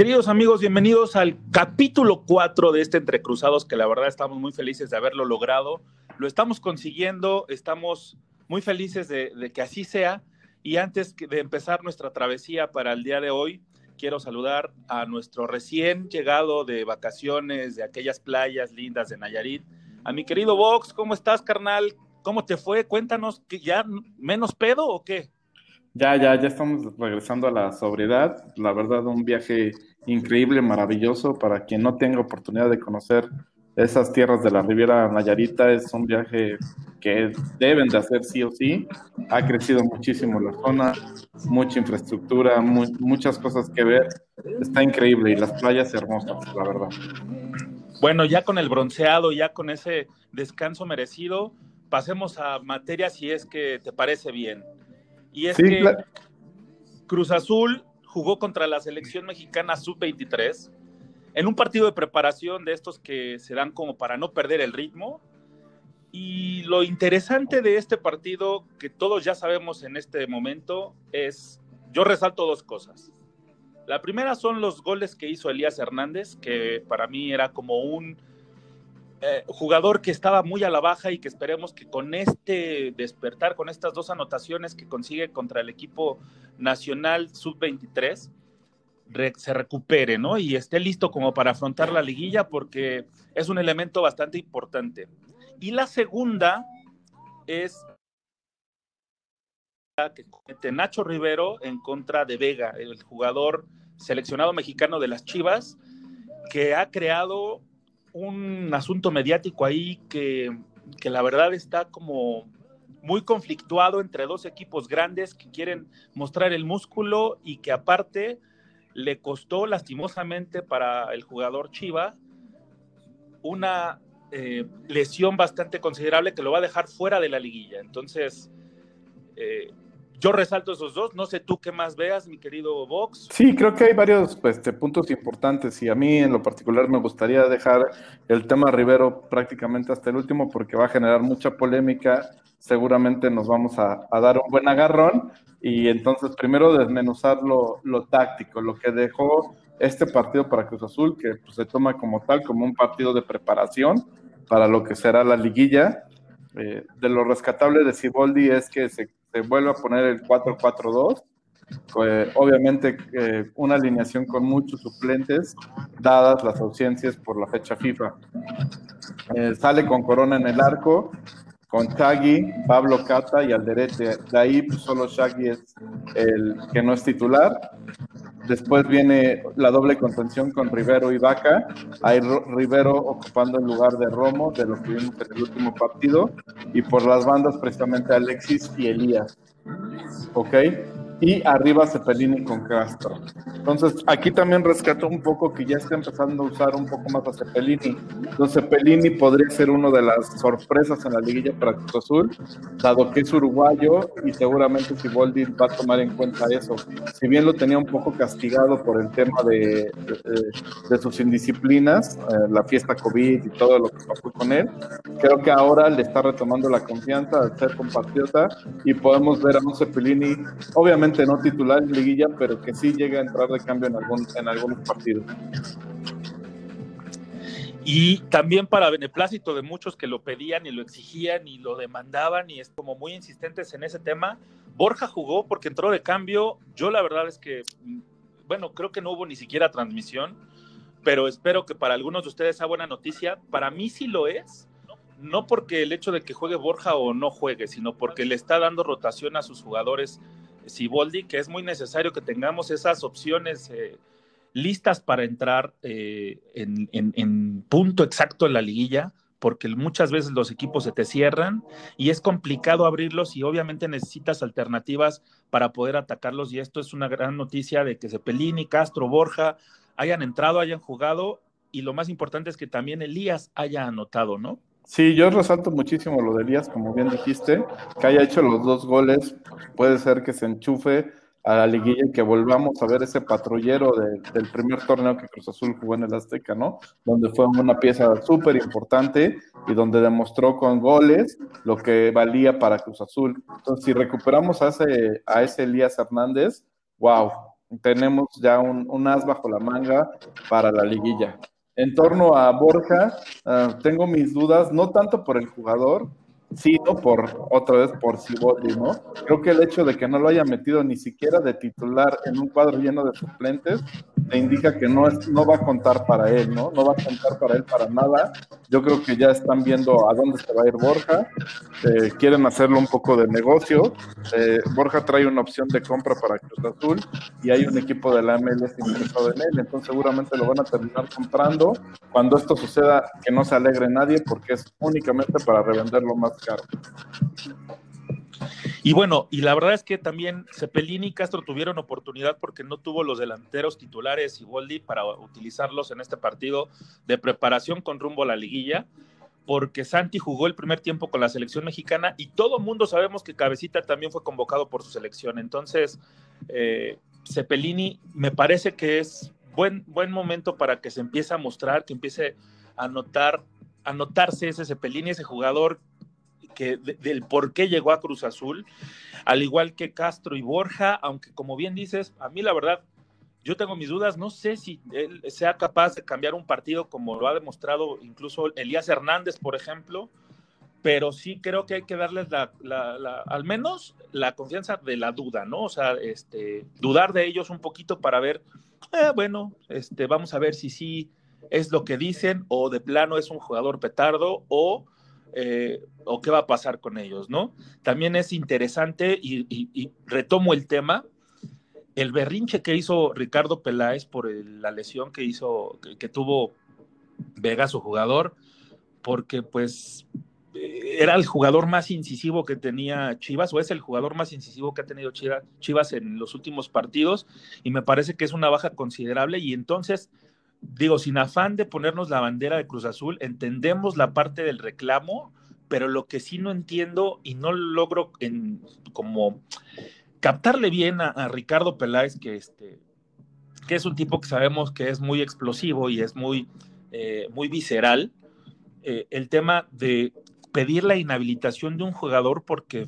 Queridos amigos, bienvenidos al capítulo 4 de este Entre Cruzados, que la verdad estamos muy felices de haberlo logrado. Lo estamos consiguiendo, estamos muy felices de, de, que así sea. Y antes de empezar nuestra travesía para el día de hoy, quiero saludar a nuestro recién llegado de vacaciones de aquellas playas lindas de Nayarit, a mi querido Vox. ¿Cómo estás, carnal? ¿Cómo te fue? Cuéntanos, ¿ya menos pedo o qué? Ya, ya, ya estamos regresando a la sobriedad. La verdad, un viaje increíble, maravilloso. Para quien no tenga oportunidad de conocer esas tierras de la Riviera Nayarita, es un viaje que deben de hacer sí o sí. Ha crecido muchísimo la zona, mucha infraestructura, mu muchas cosas que ver. Está increíble y las playas hermosas, la verdad. Bueno, ya con el bronceado, ya con ese descanso merecido, pasemos a materia si es que te parece bien. Y es sí, que claro. Cruz Azul jugó contra la selección mexicana sub-23 en un partido de preparación de estos que se dan como para no perder el ritmo. Y lo interesante de este partido, que todos ya sabemos en este momento, es, yo resalto dos cosas. La primera son los goles que hizo Elías Hernández, que para mí era como un eh, jugador que estaba muy a la baja y que esperemos que con este despertar, con estas dos anotaciones que consigue contra el equipo nacional sub-23, re se recupere, ¿no? Y esté listo como para afrontar la liguilla porque es un elemento bastante importante. Y la segunda es que comete Nacho Rivero en contra de Vega, el jugador seleccionado mexicano de las Chivas, que ha creado un asunto mediático ahí que, que, la verdad está como muy conflictuado entre dos equipos grandes que quieren mostrar el músculo y que aparte le costó lastimosamente para el jugador Chiva una eh, lesión bastante considerable que lo va a dejar fuera de la liguilla. Entonces, eh, yo resalto esos dos, no sé tú qué más veas, mi querido Vox. Sí, creo que hay varios pues, puntos importantes y a mí en lo particular me gustaría dejar el tema Rivero prácticamente hasta el último porque va a generar mucha polémica, seguramente nos vamos a, a dar un buen agarrón y entonces primero desmenuzar lo, lo, táctico, lo que dejó este partido para Cruz Azul, que pues, se toma como tal, como un partido de preparación para lo que será la liguilla. Eh, de lo rescatable de Ciboldi es que se se vuelve a poner el 4-4-2. Pues, obviamente eh, una alineación con muchos suplentes, dadas las ausencias por la fecha FIFA. Eh, sale con Corona en el arco, con Shaggy, Pablo Cata y Alderete. De ahí pues, solo Shaggy es el que no es titular. Después viene la doble contención con Rivero y Vaca. Hay Rivero ocupando el lugar de Romo, de lo que vimos en el último partido. Y por las bandas, precisamente Alexis y Elías. ¿Ok? Y arriba Cepelini con Castro. Entonces, aquí también rescato un poco que ya está empezando a usar un poco más a Cepelini. Entonces, Cepelini podría ser uno de las sorpresas en la liguilla para Cruz Azul, dado que es uruguayo y seguramente Siboldi va a tomar en cuenta eso. Si bien lo tenía un poco castigado por el tema de, de, de sus indisciplinas, eh, la fiesta COVID y todo lo que pasó con él, creo que ahora le está retomando la confianza al ser compatriota y podemos ver a un Cepelini, obviamente no titular en liguilla, pero que sí llega a entrar de cambio en, algún, en algunos partidos. Y también para beneplácito de muchos que lo pedían y lo exigían y lo demandaban y es como muy insistentes en ese tema, Borja jugó porque entró de cambio. Yo la verdad es que, bueno, creo que no hubo ni siquiera transmisión, pero espero que para algunos de ustedes sea buena noticia. Para mí sí lo es, no porque el hecho de que juegue Borja o no juegue, sino porque le está dando rotación a sus jugadores Siboldi, que es muy necesario que tengamos esas opciones eh, listas para entrar eh, en, en, punto exacto en la liguilla, porque muchas veces los equipos se te cierran y es complicado abrirlos y obviamente necesitas alternativas para poder atacarlos y esto es una gran noticia de que Cepelini, Castro, Borja hayan entrado, hayan jugado y lo más importante es que también Elías haya anotado, ¿no? Sí, yo resalto muchísimo lo de Elías, como bien dijiste, que haya hecho los dos goles, puede ser que se enchufe a la liguilla y que volvamos a ver ese patrullero del primer torneo que Cruz Azul jugó en el Azteca, ¿no? Donde fue una pieza súper importante y donde demostró con goles lo que valía para Cruz Azul. Entonces, si recuperamos a ese, Elías Hernández, wow, tenemos ya un as bajo la manga para la liguilla. En torno a Borja, ah, tengo mis dudas, no tanto por el jugador, sino por otra vez por Ciboldi, ¿no? Creo que el hecho de que no lo haya metido ni siquiera de titular en un cuadro lleno de suplentes te indica que no, es, no va a contar para él, ¿no? No va a contar para él para nada. Yo creo que ya están viendo a dónde se va a ir Borja, eh, quieren hacerlo un poco de negocio. Eh, Borja trae una opción de compra para Cruz Azul y hay un equipo de la MLS interesado en él, entonces seguramente lo van a terminar comprando. Cuando esto suceda, que no se alegre nadie porque es únicamente para revenderlo más caro. Y bueno, y la verdad es que también Cepelini y Castro tuvieron oportunidad porque no tuvo los delanteros titulares y Waldi para utilizarlos en este partido de preparación con rumbo a la liguilla, porque Santi jugó el primer tiempo con la selección mexicana y todo mundo sabemos que Cabecita también fue convocado por su selección. Entonces, eh, Cepelini me parece que es buen, buen momento para que se empiece a mostrar, que empiece a notar, a notarse ese Cepelini, ese jugador del por qué llegó a Cruz Azul, al igual que Castro y Borja, aunque como bien dices, a mí la verdad, yo tengo mis dudas, no sé si él sea capaz de cambiar un partido como lo ha demostrado incluso Elías Hernández, por ejemplo, pero sí creo que hay que darles al menos la confianza de la duda, ¿no? O sea, este, dudar de ellos un poquito para ver, eh, bueno, este, vamos a ver si sí es lo que dicen o de plano es un jugador petardo o eh, o qué va a pasar con ellos, ¿no? También es interesante y, retomo el tema, el berrinche que hizo Ricardo Peláez por la lesión que hizo, que, tuvo Vega, su jugador, porque pues eh, era el jugador más incisivo que tenía Chivas, o es el jugador más incisivo que ha tenido Chivas en los últimos partidos, y me parece que es una baja considerable, y entonces digo, sin afán de ponernos la bandera de Cruz Azul, entendemos la parte del reclamo, pero lo que sí no entiendo y no logro como captarle bien a, Ricardo Peláez, que, este, que es un tipo que sabemos que es muy explosivo y es muy, eh, muy visceral, eh, el tema de pedir la inhabilitación de un jugador porque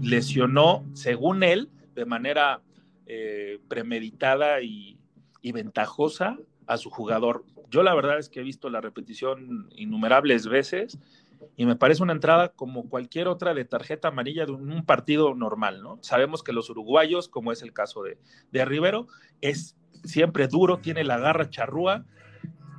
lesionó, según él, de manera eh, premeditada y ventajosa a su jugador. Yo la verdad es que he visto la repetición innumerables veces y me parece una entrada como cualquier otra de tarjeta amarilla de un, partido normal, ¿no? Sabemos que los uruguayos, como es el caso de, de Rivero, es siempre duro, tiene la garra charrúa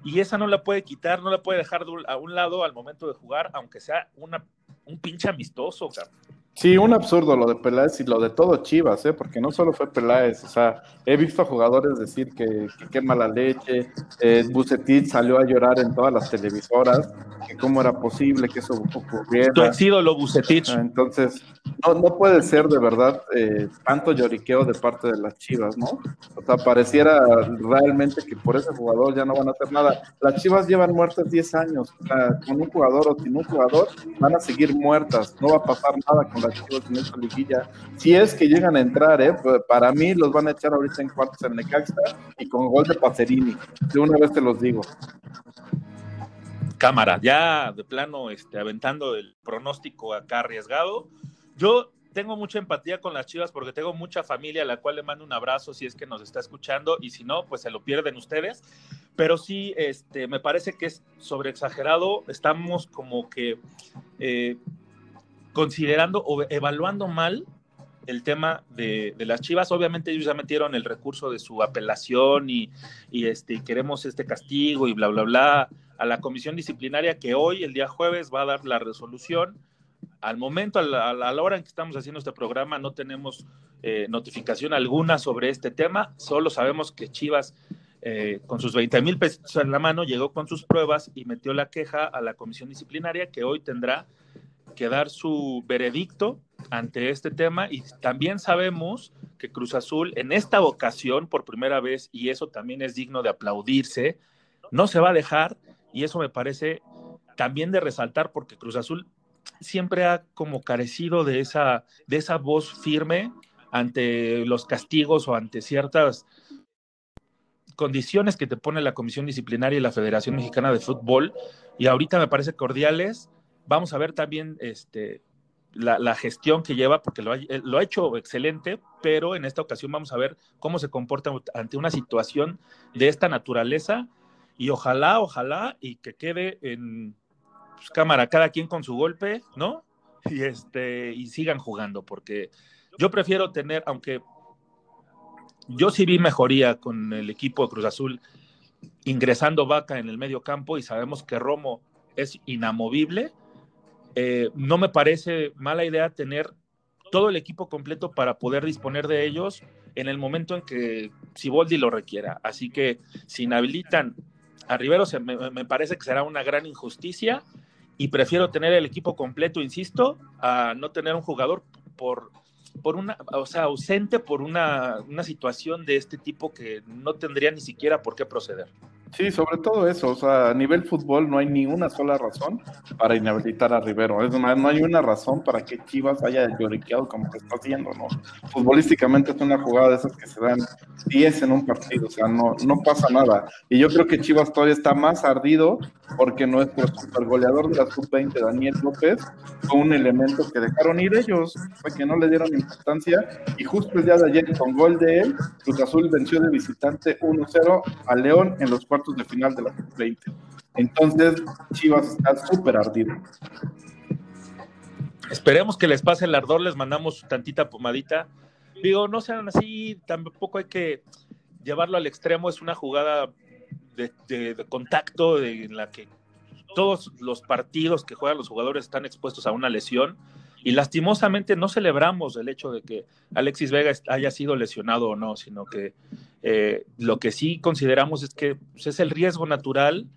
y esa no la puede quitar, no la puede dejar a un lado al momento de jugar, aunque sea una, un pinche amistoso, cabrón. Sí, un absurdo lo de Peláez y lo de todo Chivas, ¿eh? porque no solo fue Peláez, o sea, he visto a jugadores decir que, que quema la leche, eh, Bucetit salió a llorar en todas las televisoras, que cómo era posible que eso ocurriera. Tu lo Bucetich. Ah, entonces, no, no puede ser de verdad eh, tanto lloriqueo de parte de las Chivas, ¿no? O sea, pareciera realmente que por ese jugador ya no van a hacer nada. Las Chivas llevan muertas 10 años, o sea, con un jugador o sin un jugador van a seguir muertas, no va a pasar nada con en esta liguilla. Si es que llegan a entrar, ¿eh? Para mí los van a echar ahorita en cuartos en Necaxa y con gol de Pacerini, de una vez te los digo cámara, ya de plano este, aventando el pronóstico acá arriesgado. Yo tengo mucha empatía con las Chivas porque tengo mucha familia a la cual le mando un abrazo si es que nos está escuchando y si no, pues se lo pierden ustedes. Pero sí, este, me parece que es sobreexagerado. Estamos como que eh, considerando o evaluando mal el tema de, las Chivas. Obviamente ellos ya metieron el recurso de su apelación y, y este, queremos este castigo y bla, bla, bla a la comisión disciplinaria que hoy, el día jueves, va a dar la resolución. Al momento, a la, hora en que estamos haciendo este programa, no tenemos eh, notificación alguna sobre este tema, solo sabemos que Chivas eh, con sus 20 mil pesos en la mano, llegó con sus pruebas y metió la queja a la comisión disciplinaria que hoy tendrá que dar su veredicto ante este tema y también sabemos que Cruz Azul en esta ocasión por primera vez y eso también es digno de aplaudirse, no se va a dejar y eso me parece también de resaltar porque Cruz Azul siempre ha como carecido de esa de esa voz firme ante los castigos o ante ciertas condiciones que te pone la Comisión Disciplinaria y la Federación Mexicana de Fútbol, y ahorita me parece cordiales. Vamos a ver también este, la, gestión que lleva, porque lo ha, lo ha, hecho excelente, pero en esta ocasión vamos a ver cómo se comporta ante una situación de esta naturaleza, y ojalá, ojalá, y que quede en pues, cámara, cada quien con su golpe, ¿no? Y, este, y sigan jugando, porque yo prefiero tener, aunque yo sí vi mejoría con el equipo de Cruz Azul ingresando Vaca en el medio campo y sabemos que Romo es inamovible. Eh, no me parece mala idea tener todo el equipo completo para poder disponer de ellos en el momento en que Siboldi lo requiera. Así que si inhabilitan a Rivero, me, me, parece que será una gran injusticia y prefiero tener el equipo completo, insisto, a no tener un jugador por por una, o sea, ausente por una, una situación de este tipo que no tendría ni siquiera por qué proceder. Sí, sobre todo eso, o sea, a nivel fútbol no hay ni una sola razón para inhabilitar a Rivero. Es más, no hay una razón para que Chivas haya lloriqueado como que está haciendo, ¿no? Futbolísticamente es una jugada de esas que se dan 10 en un partido, o sea, no, no pasa nada. Y yo creo que Chivas todavía está más ardido porque nuestro supergoleador de la sub-20, Daniel López, un elemento que dejaron ir ellos, fue que no le dieron importancia. Y justo el día de ayer, con gol de él, Cruz Azul venció de visitante 1-0 a León en los cuartos de final de la 20. Entonces, Chivas está súper ardido. Esperemos que les pase el ardor, les mandamos tantita pomadita. Digo, no sean así, tampoco hay que llevarlo al extremo, es una jugada de, contacto en la que todos los partidos que juegan los jugadores están expuestos a una lesión y lastimosamente no celebramos el hecho de que Alexis Vega haya sido lesionado o no, sino que eh, lo que sí consideramos es que pues, es el riesgo natural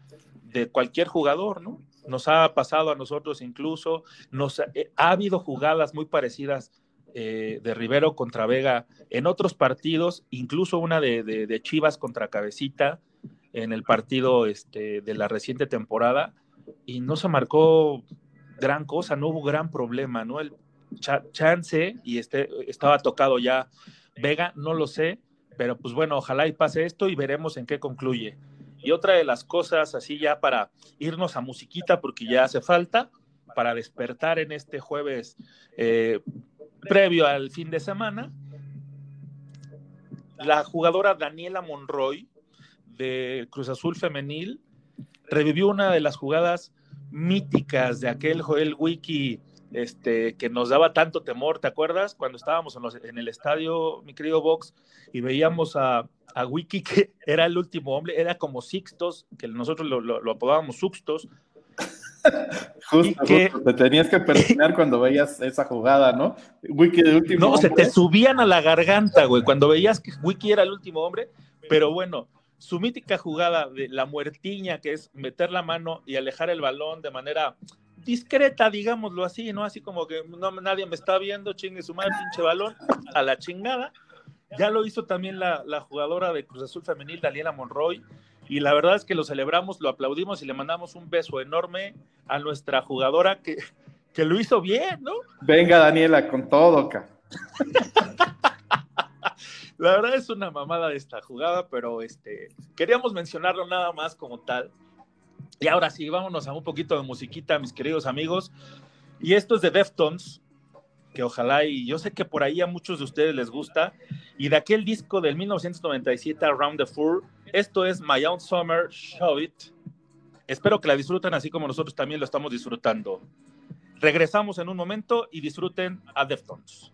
de cualquier jugador, ¿no? Nos ha pasado a nosotros incluso, nos eh, ha habido jugadas muy parecidas eh, de Rivero contra Vega en otros partidos, incluso una de, Chivas contra Cabecita en el partido este, de la reciente temporada, y no se marcó gran cosa, no hubo gran problema, ¿no? El chance y este, estaba tocado ya Vega, no lo sé, pero pues bueno, ojalá y pase esto y veremos en qué concluye. Y otra de las cosas, así ya para irnos a musiquita, porque ya hace falta, para despertar en este jueves eh, previo al fin de semana, la jugadora Daniela Monroy de Cruz Azul Femenil revivió una de las jugadas míticas de aquel Joel Wiki este, que nos daba tanto temor, ¿te acuerdas? Cuando estábamos en, el estadio, mi querido Vox, y veíamos a, Wiki, que era el último hombre, era como Sixtos, que nosotros lo, apodábamos Suxtos. justo, que, te tenías que persignar cuando veías esa jugada, ¿no? Wiki el último No, se te subían a la garganta, güey, cuando veías que Wiki era el último hombre, pero bueno, su mítica jugada de la muertiña, que es meter la mano y alejar el balón de manera discreta, digámoslo así, ¿no? Así como que no, nadie me está viendo, chingue su madre, pinche balón, a la chingada. Ya lo hizo también la, jugadora de Cruz Azul Femenil, Daniela Monroy, y la verdad es que lo celebramos, lo aplaudimos y le mandamos un beso enorme a nuestra jugadora que, que lo hizo bien, ¿no? Venga, Daniela, con todo, acá. La verdad es una mamada esta jugada, pero este, queríamos mencionarlo nada más como tal. Y ahora sí, vámonos a un poquito de musiquita, mis queridos amigos. Y esto es de Deftones, que ojalá y yo sé que por ahí a muchos de ustedes les gusta. Y de aquel disco del 1997, Around the Four, esto es My Own Summer, Show It. Espero que la disfruten así como nosotros también lo estamos disfrutando. Regresamos en un momento y disfruten a Deftones.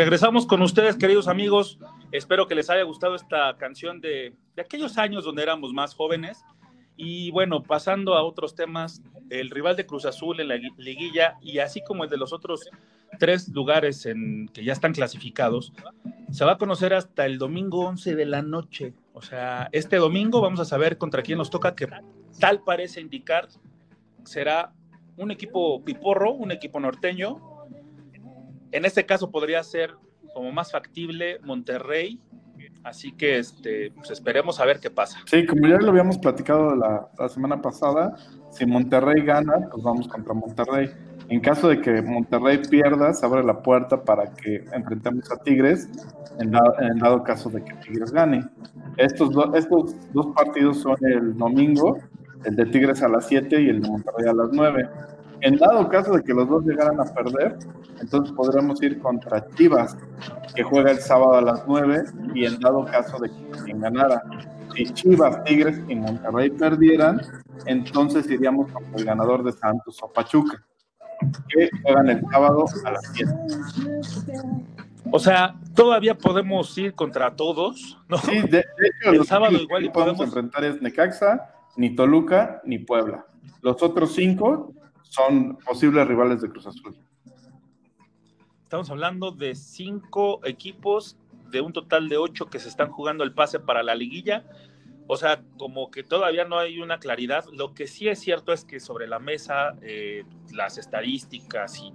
Regresamos con ustedes, queridos amigos. Espero que les haya gustado esta canción de, de aquellos años donde éramos más jóvenes. Y bueno, pasando a otros temas, el rival de Cruz Azul en la liguilla y así como el de los otros tres lugares en, que ya están clasificados, se va a conocer hasta el domingo 11 de la noche. O sea, este domingo vamos a saber contra quién nos toca, que tal parece indicar será un equipo piporro, un equipo norteño. En este caso podría ser como más factible Monterrey Así que este, pues esperemos a ver qué pasa. Sí, como ya lo habíamos platicado la, semana pasada, si Monterrey gana, pues vamos contra Monterrey. En caso de que Monterrey pierda, se abre la puerta para que enfrentemos a Tigres, en dado, caso de que Tigres gane. Estos, estos dos partidos son el domingo, el de Tigres a las 7 y el de Monterrey a las 9. En dado caso de que los dos llegaran a perder, entonces podremos ir contra Chivas, que juega el sábado a las 9, y en dado caso de que quien ganara, si Chivas, Tigres y Monterrey perdieran, entonces iríamos contra el ganador de Santos o Pachuca, que juegan el sábado a las 7. O sea, todavía podemos ir contra todos, ¿no? Sí, de, hecho, el sábado igual y podemos enfrentar es Necaxa, ni Toluca, ni Puebla. Los otros cinco son posibles rivales de Cruz Azul. Estamos hablando de cinco equipos de un total de ocho que se están jugando el pase para la liguilla. O sea, como que todavía no hay una claridad. Lo que sí es cierto es que sobre la mesa eh, las estadísticas y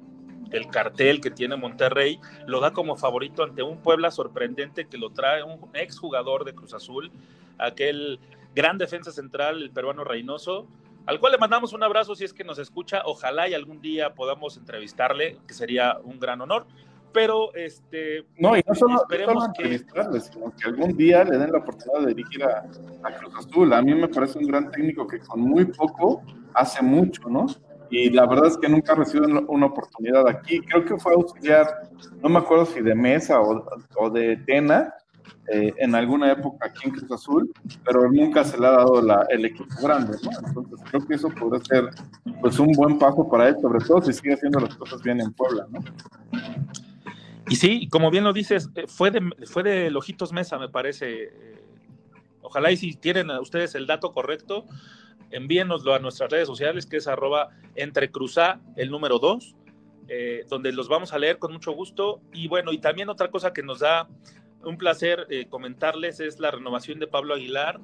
el cartel que tiene Monterrey lo da como favorito ante un Puebla sorprendente que lo trae un exjugador de Cruz Azul, aquel gran defensa central, el peruano Reynoso, al cual le mandamos un abrazo si es que nos escucha. Ojalá y algún día podamos entrevistarle, que sería un gran honor. Pero este. No, y no solo, esperemos que... sino que algún día le den la oportunidad de dirigir a, Cruz Azul. A mí me parece un gran técnico que con muy poco hace mucho, ¿no? Y la verdad es que nunca ha recibido una oportunidad aquí. Creo que fue auxiliar, no me acuerdo si de Mesa o, o de Tena, eh, en alguna época aquí en Cruz Azul, pero nunca se le ha dado el equipo grande, ¿no? Entonces creo que eso podría ser pues un buen paso para él, sobre todo si sigue haciendo las cosas bien en Puebla, ¿no? Y sí, como bien lo dices, eh, fue de, fue de Lojitos Mesa, me parece. Eh, ojalá y si tienen ustedes el dato correcto, envíenoslo a nuestras redes sociales, que es arroba entrecruza, el número 2, donde los vamos a leer con mucho gusto. Y bueno, y también otra cosa que nos da un placer eh, comentarles es la renovación de Pablo Aguilar,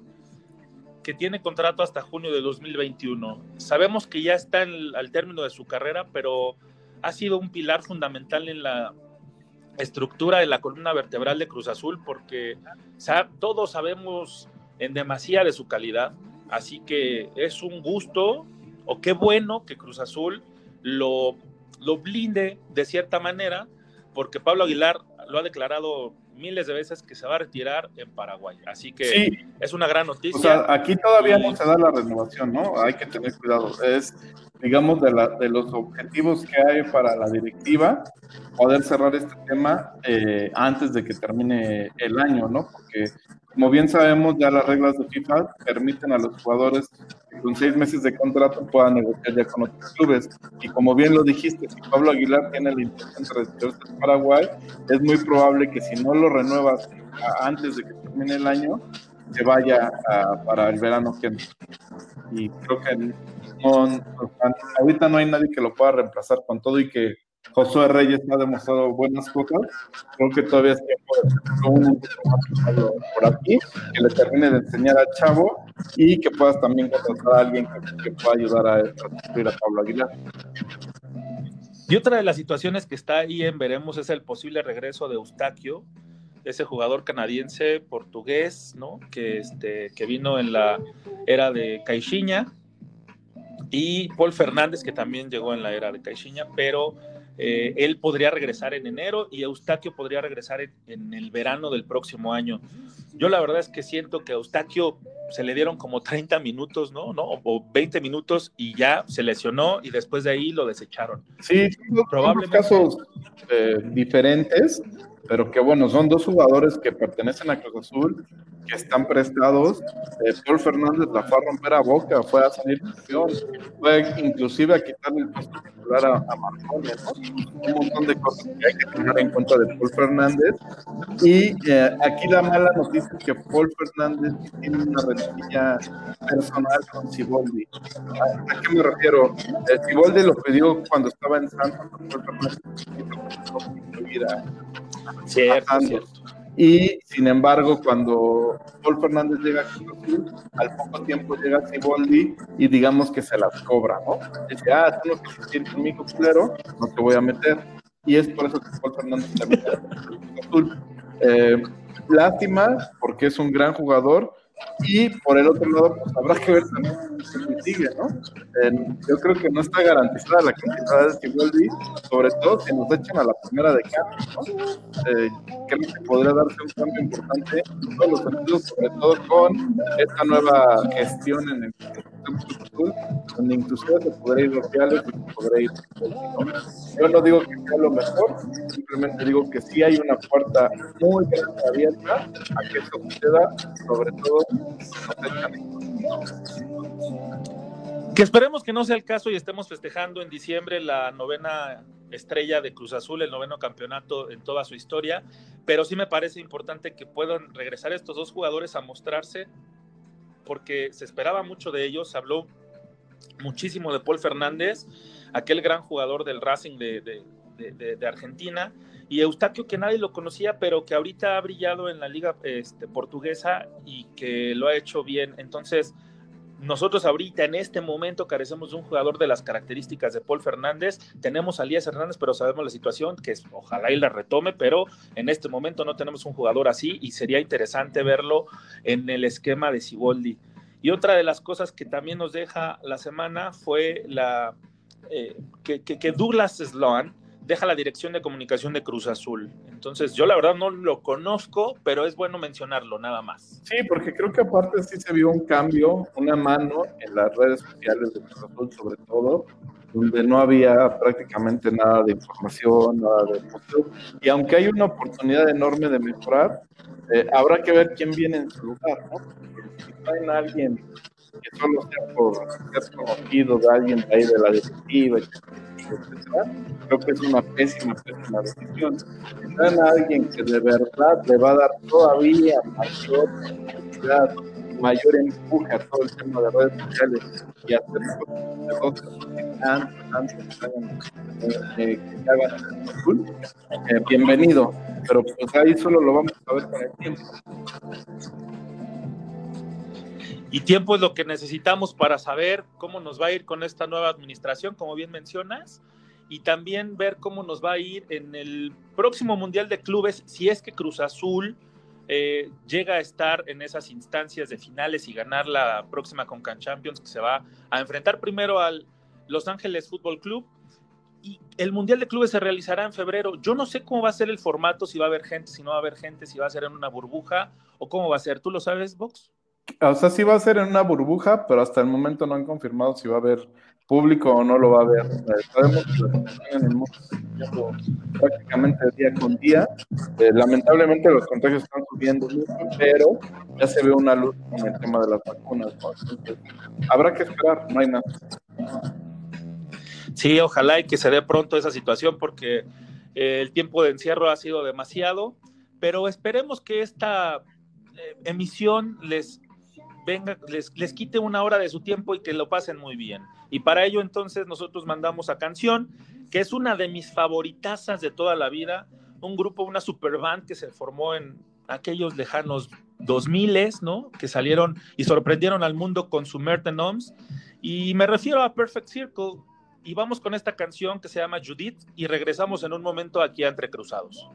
que tiene contrato hasta junio de 2021. Sabemos que ya está al término de su carrera, pero ha sido un pilar fundamental en la estructura de la columna vertebral de Cruz Azul, porque todos sabemos en demasía de su calidad, así que es un gusto, o qué bueno que Cruz Azul lo, lo blinde de cierta manera, porque Pablo Aguilar lo ha declarado miles de veces que se va a retirar en Paraguay. Así que es una gran noticia. O sea, aquí todavía no se da la renovación, ¿no? Hay que tener cuidado. Es, digamos, de, la, de los objetivos que hay para la directiva, poder cerrar este tema eh, antes de que termine el año, ¿no? Porque como bien sabemos, ya las reglas de FIFA permiten a los jugadores que con seis meses de contrato puedan negociar ya con otros clubes. Y como bien lo dijiste, si Pablo Aguilar tiene la intención de retirarse de Paraguay, es muy probable que si no lo renuevas antes de que termine el año, se vaya para el verano que Y creo que ahorita no hay nadie que lo pueda reemplazar con todo y que Josué Reyes ha demostrado buenas cosas. Creo que todavía es tiempo de por aquí, que le termine de enseñar al chavo y que puedas también contratar a alguien que, pueda ayudar a, a a Pablo Aguilar. Y otra de las situaciones que está ahí en veremos es el posible regreso de Eustaquio, ese jugador canadiense portugués, ¿no? Que, este, que vino en la era de Caixinha, y Paul Fernández, que también llegó en la era de Caixinha, pero eh, él podría regresar en enero y Eustaquio podría regresar en, el verano del próximo año. Yo la verdad es que siento que Eustaquio se le dieron como 30 minutos, ¿no? ¿no? O 20 minutos y ya se lesionó y después de ahí lo desecharon. Sí, probablemente casos eh, diferentes, pero que bueno, son dos jugadores que pertenecen a Cruz Azul, que están prestados. Eh, Paul Fernández la fue a romper a boca, fue a salir campeón, fue inclusive a quitarle el puesto a, a Marconi, ¿no? Un montón de cosas que hay que tener en cuenta de Paul Fernández. Y eh, aquí la mala noticia es que Paul Fernández tiene una rencilla personal con Ciboldi. ¿A, qué me refiero? Eh, Ciboldi lo pidió cuando estaba en Santos, Paul Fernández Cierto, Y sin embargo, cuando Paul Fernández llega a Cruz al poco tiempo llega Ciboldi y digamos que se las cobra, ¿no? Dice, ah, tú no quieres ir conmigo, culero, no te voy a meter. Y es por eso que Paul Fernández mete Azul. Eh, lástima, porque es un gran jugador, y por el otro lado, pues habrá que ver también si sigue, ¿no? yo creo que no está garantizada la cantidad de Siboldi, sobre todo si nos echan a la primera de cambio, ¿no? Eh, creo que podría darse un cambio importante en todos los sentidos, sobre todo con esta nueva gestión en el club, donde inclusive se podría ir Ropiales y se podría ir. Yo no digo que sea lo mejor, simplemente digo que sí hay una puerta muy grande abierta a que eso suceda, sobre todo que esperemos que no sea el caso y estemos festejando en diciembre la novena estrella de Cruz Azul, el noveno campeonato en toda su historia, pero sí me parece importante que puedan regresar estos dos jugadores a mostrarse, porque se esperaba mucho de ellos, se habló muchísimo de Paul Fernández, aquel gran jugador del Racing de, Argentina, y Eustaquio que nadie lo conocía, pero que ahorita ha brillado en la liga este, portuguesa y que lo ha hecho bien. Entonces, nosotros ahorita en este momento carecemos de un jugador de las características de Paul Fernández. Tenemos a Elías Hernández, pero sabemos la situación, que es, ojalá él la retome, pero en este momento no tenemos un jugador así y sería interesante verlo en el esquema de Siboldi. Y otra de las cosas que también nos deja la semana fue la eh, que, que, Douglas Sloan deja la dirección de comunicación de Cruz Azul. Entonces, yo la verdad no lo conozco, pero es bueno mencionarlo, nada más. Sí, porque creo que aparte sí se vio un cambio, una mano en las redes sociales de Cruz Azul, sobre todo, donde no había prácticamente nada de información, nada de Y aunque hay una oportunidad enorme de mejorar, eh, habrá que ver quién viene en su lugar, ¿no? si traen a alguien que solo sea por ser conocido de alguien de ahí de la directiva, creo que es una pésima, pésima decisión. Si traen a alguien que de verdad le va a dar todavía mayor mayor empuje a todo el tema de redes sociales y hacer cosas antes, antes que hagan azul, eh, bienvenido. Pero pues ahí solo lo vamos a ver con el tiempo. Y tiempo es lo que necesitamos para saber cómo nos va a ir con esta nueva administración, como bien mencionas, y también ver cómo nos va a ir en el próximo Mundial de Clubes, si es que Cruz Azul eh, llega a estar en esas instancias de finales y ganar la próxima Concan Champions, que se va a enfrentar primero al Los Ángeles Fútbol Club. Y el Mundial de Clubes se realizará en febrero. Yo no sé cómo va a ser el formato, si va a haber gente, si no va a haber gente, si va a ser en una burbuja o cómo va a ser. ¿Tú lo sabes, Vox? O sea, sí va a ser en una burbuja, pero hasta el momento no han confirmado si va a haber público o no lo va a haber. sabemos que en el mundo prácticamente día con día. Eh, lamentablemente los contagios están subiendo mucho, pero ya se ve una luz en el tema de las vacunas. habrá que esperar, no hay nada. Sí, ojalá y que se dé pronto esa situación porque eh, el tiempo de encierro ha sido demasiado, pero esperemos que esta eh, emisión les venga, les, les quite una hora de su tiempo y que lo pasen muy bien. Y para ello entonces nosotros mandamos a Canción, que es una de mis favoritazas de toda la vida, un grupo, una super band que se formó en aquellos lejanos 2000, ¿no? Que salieron y sorprendieron al mundo con su Merten Homes. Y me refiero a Perfect Circle. Y vamos con esta canción que se llama Judith y regresamos en un momento aquí a Entre Cruzados.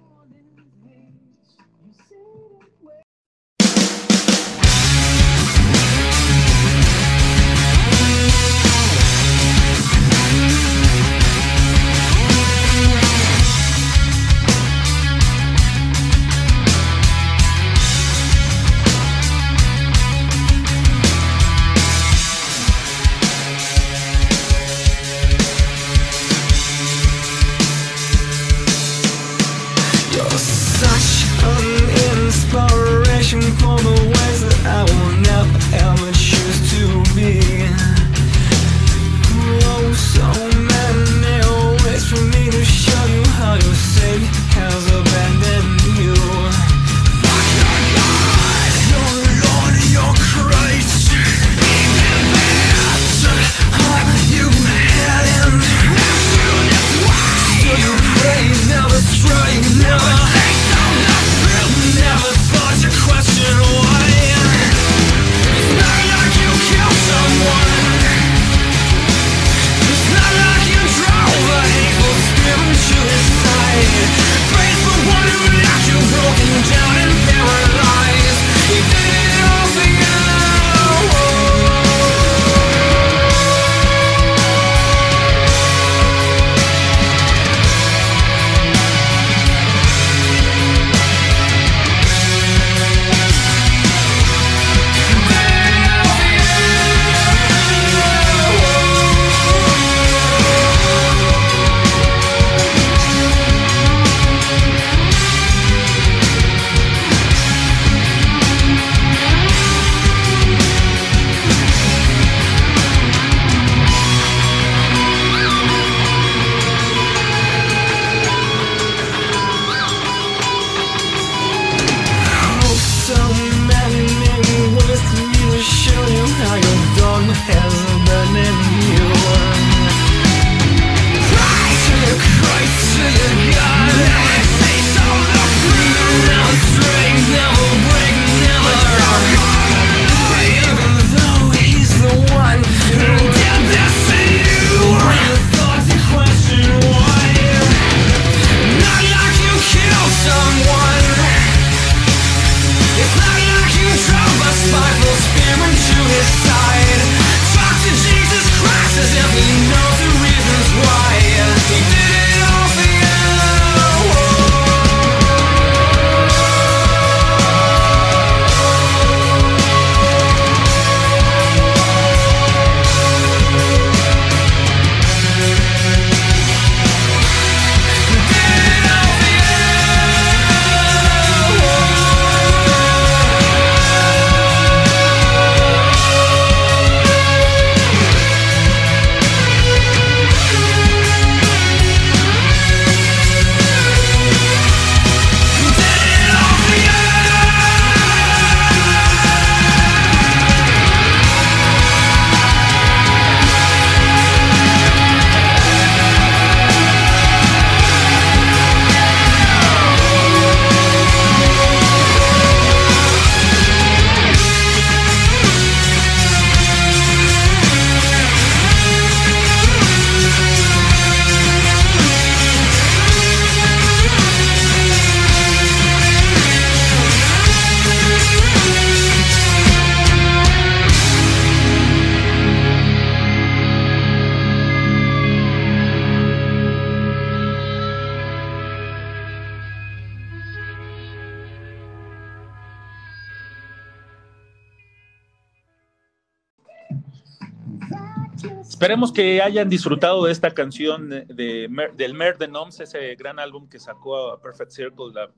Esperemos que hayan disfrutado de esta canción de, del Mer de Noms, ese gran álbum que sacó a Perfect Circle a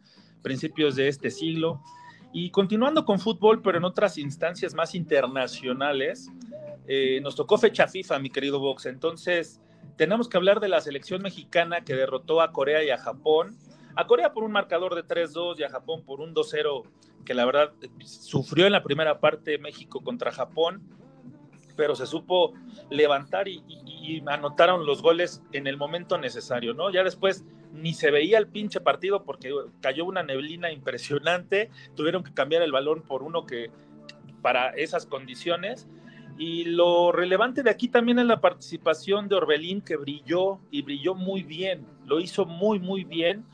principios de este siglo. Y continuando con fútbol, pero en otras instancias más internacionales, eh, nos tocó fecha FIFA, mi querido Vox. Entonces, tenemos que hablar de la selección mexicana que derrotó a Corea y a Japón. A Corea por un marcador de 3-2 y a Japón por un 2-0, que la verdad sufrió en la primera parte México contra Japón pero se supo levantar y, anotaron los goles en el momento necesario, ¿no? Ya después ni se veía el pinche partido porque cayó una neblina impresionante, tuvieron que cambiar el balón por uno que para esas condiciones. Y lo relevante de aquí también es la participación de Orbelín, que brilló y brilló muy bien, lo hizo muy, muy bien.